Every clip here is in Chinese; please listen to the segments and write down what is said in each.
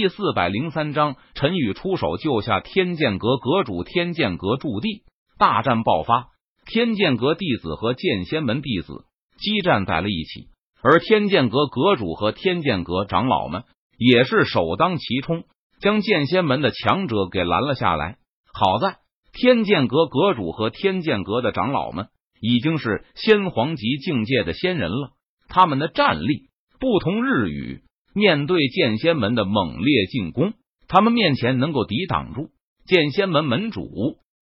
第四百零三章，陈宇出手救下天剑阁阁主。天剑阁驻地大战爆发，天剑阁弟子和剑仙门弟子激战在了一起，而天剑阁阁主和天剑阁长老们也是首当其冲，将剑仙门的强者给拦了下来。好在天剑阁阁主和天剑阁的长老们已经是仙皇级境界的仙人了，他们的战力不同日语。面对剑仙门的猛烈进攻，他们面前能够抵挡住。剑仙门门主，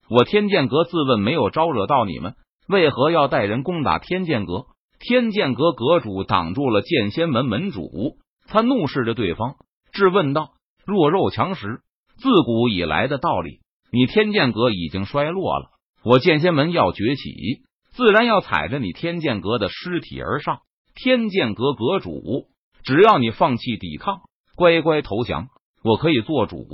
我天剑阁自问没有招惹到你们，为何要带人攻打天剑阁？天剑阁阁主挡住了剑仙门门主，他怒视着对方，质问道：“弱肉强食，自古以来的道理，你天剑阁已经衰落了，我剑仙门要崛起，自然要踩着你天剑阁的尸体而上。”天剑阁阁主。只要你放弃抵抗，乖乖投降，我可以做主，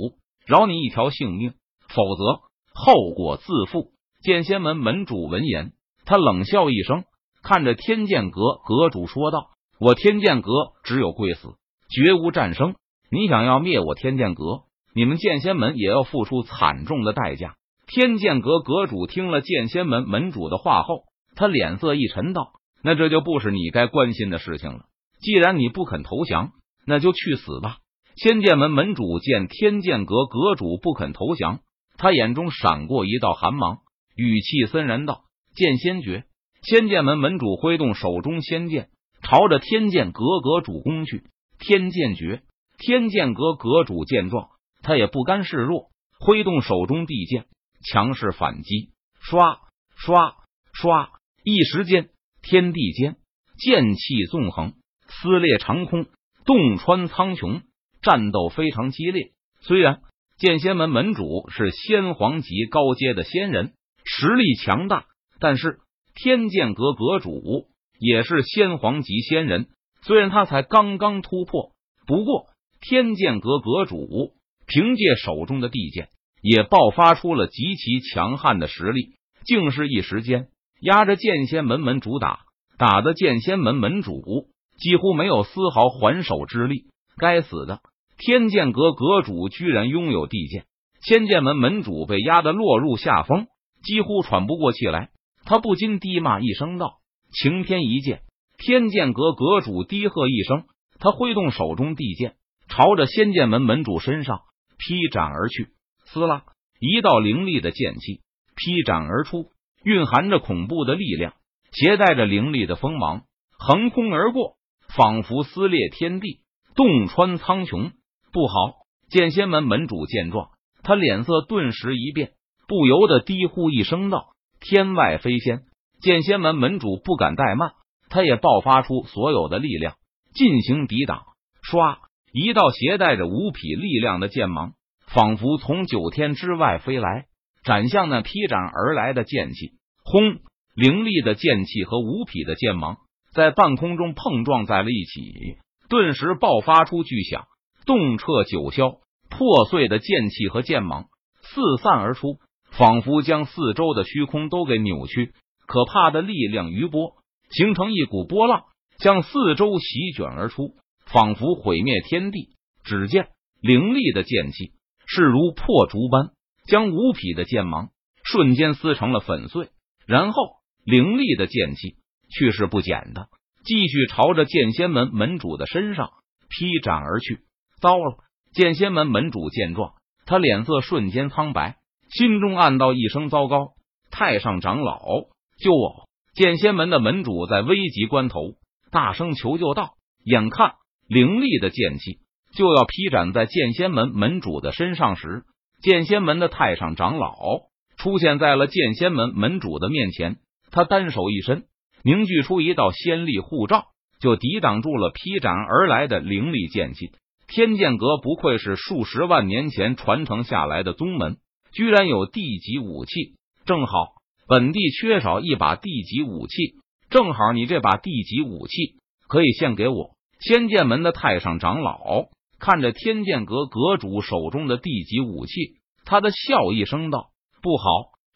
饶你一条性命；否则后果自负。剑仙门门主闻言，他冷笑一声，看着天剑阁阁主说道：“我天剑阁只有跪死，绝无战胜。你想要灭我天剑阁，你们剑仙门也要付出惨重的代价。”天剑阁阁主听了剑仙门门主的话后，他脸色一沉，道：“那这就不是你该关心的事情了。”既然你不肯投降，那就去死吧！仙剑门门主见天剑阁阁主不肯投降，他眼中闪过一道寒芒，语气森然道：“剑仙诀。”仙剑门门主挥动手中仙剑，朝着天剑阁阁主攻去。天剑诀，天剑阁阁主见状，他也不甘示弱，挥动手中地剑，强势反击。刷刷刷，一时间天地间剑气纵横。撕裂长空，洞穿苍穹，战斗非常激烈。虽然剑仙门门主是仙皇级高阶的仙人，实力强大，但是天剑阁阁主也是仙皇级仙人。虽然他才刚刚突破，不过天剑阁阁主凭借手中的地剑，也爆发出了极其强悍的实力，竟是一时间压着剑仙门门主打，打的剑仙门门主。几乎没有丝毫还手之力。该死的天剑阁阁主居然拥有地剑，仙剑门门主被压得落入下风，几乎喘不过气来。他不禁低骂一声道：“晴天一剑！”天剑阁阁主低喝一声，他挥动手中地剑，朝着仙剑门门主身上劈斩而去。撕拉，一道凌厉的剑气劈斩而出，蕴含着恐怖的力量，携带着凌厉的锋芒，横空而过。仿佛撕裂天地，洞穿苍穹。不好！剑仙门门主见状，他脸色顿时一变，不由得低呼一声道：“天外飞仙！”剑仙门门主不敢怠慢，他也爆发出所有的力量进行抵挡。唰！一道携带着五匹力量的剑芒，仿佛从九天之外飞来，斩向那劈斩而来的剑气。轰！凌厉的剑气和五匹的剑芒。在半空中碰撞在了一起，顿时爆发出巨响，动彻九霄。破碎的剑气和剑芒四散而出，仿佛将四周的虚空都给扭曲。可怕的力量余波形成一股波浪，向四周席卷而出，仿佛毁灭天地。只见凌厉的剑气势如破竹般，将五匹的剑芒瞬间撕成了粉碎。然后，凌厉的剑气。去势不减的，继续朝着剑仙门门主的身上劈斩而去。糟了！剑仙门门主见状，他脸色瞬间苍白，心中暗道一声糟糕。太上长老，救我！剑仙门的门主在危急关头大声求救道：“眼看凌厉的剑气就要劈斩在剑仙门门主的身上时，剑仙门的太上长老出现在了剑仙门门主的面前，他单手一伸。凝聚出一道仙力护罩，就抵挡住了劈斩而来的凌厉剑气。天剑阁不愧是数十万年前传承下来的宗门，居然有地级武器。正好本地缺少一把地级武器，正好你这把地级武器可以献给我。仙剑门的太上长老看着天剑阁阁主手中的地级武器，他的笑一声道：“不好，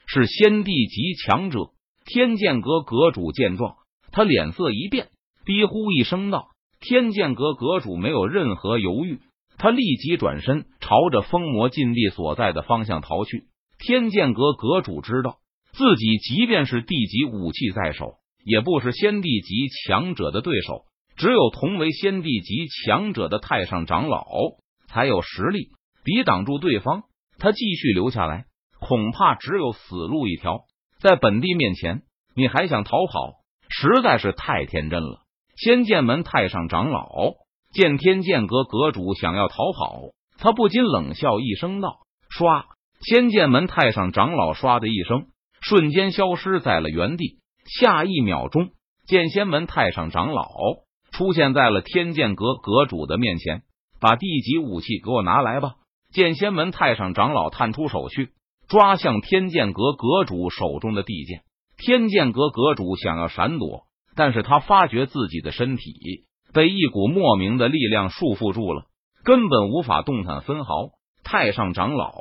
是仙帝级强者。”天剑阁阁主见状，他脸色一变，低呼一声道：“天剑阁阁主没有任何犹豫，他立即转身朝着封魔禁地所在的方向逃去。天剑阁阁主知道自己即便是地级武器在手，也不是先帝级强者的对手。只有同为先帝级强者的太上长老才有实力抵挡住对方。他继续留下来，恐怕只有死路一条。在本帝面前，你还想逃跑，实在是太天真了。仙剑门太上长老见天剑阁阁主想要逃跑，他不禁冷笑一声道：“唰！”仙剑门太上长老唰的一声，瞬间消失在了原地。下一秒钟，剑仙门太上长老。出现在了天剑阁阁主的面前，把地级武器给我拿来吧！剑仙门太上长老探出手去，抓向天剑阁阁主手中的地剑。天剑阁阁主想要闪躲，但是他发觉自己的身体被一股莫名的力量束缚住了，根本无法动弹分毫。太上长老，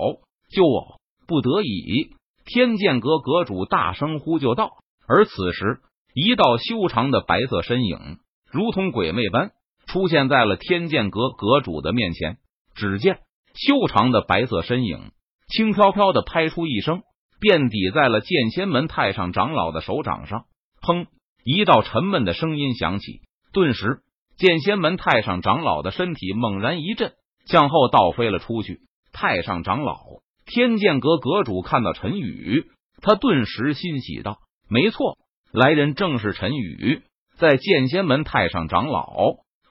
救我！不得已，天剑阁阁主大声呼救道。而此时，一道修长的白色身影。如同鬼魅般出现在了天剑阁阁主的面前。只见修长的白色身影轻飘飘的拍出一声，便抵在了剑仙门太上长老的手掌上。砰！一道沉闷的声音响起，顿时剑仙门太上长老的身体猛然一震，向后倒飞了出去。太上长老，天剑阁阁主看到陈宇，他顿时欣喜道：“没错，来人正是陈宇。”在剑仙门太上长老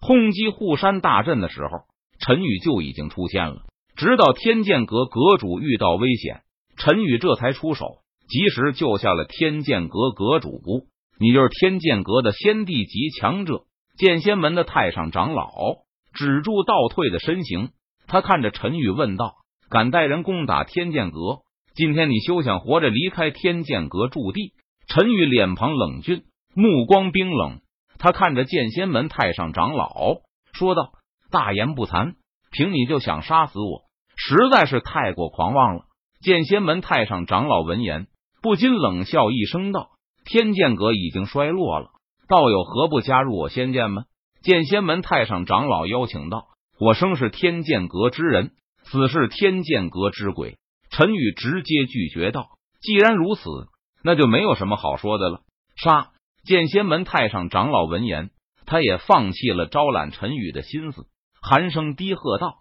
轰击护山大阵的时候，陈宇就已经出现了。直到天剑阁阁主遇到危险，陈宇这才出手，及时救下了天剑阁阁主。你就是天剑阁的先帝级强者。剑仙门的太上长老止住倒退的身形，他看着陈宇问道：“敢带人攻打天剑阁？今天你休想活着离开天剑阁驻地？”陈宇脸庞冷峻。目光冰冷，他看着剑仙门太上长老说道：“大言不惭，凭你就想杀死我，实在是太过狂妄了。”剑仙门太上长老闻言不禁冷笑一声道：“天剑阁已经衰落了，道友何不加入我仙剑门？”剑仙门太上长老邀请道：“我生是天剑阁之人，死是天剑阁之鬼。”陈宇直接拒绝道：“既然如此，那就没有什么好说的了。”杀！剑仙门太上长老闻言，他也放弃了招揽陈宇的心思，寒声低喝道：“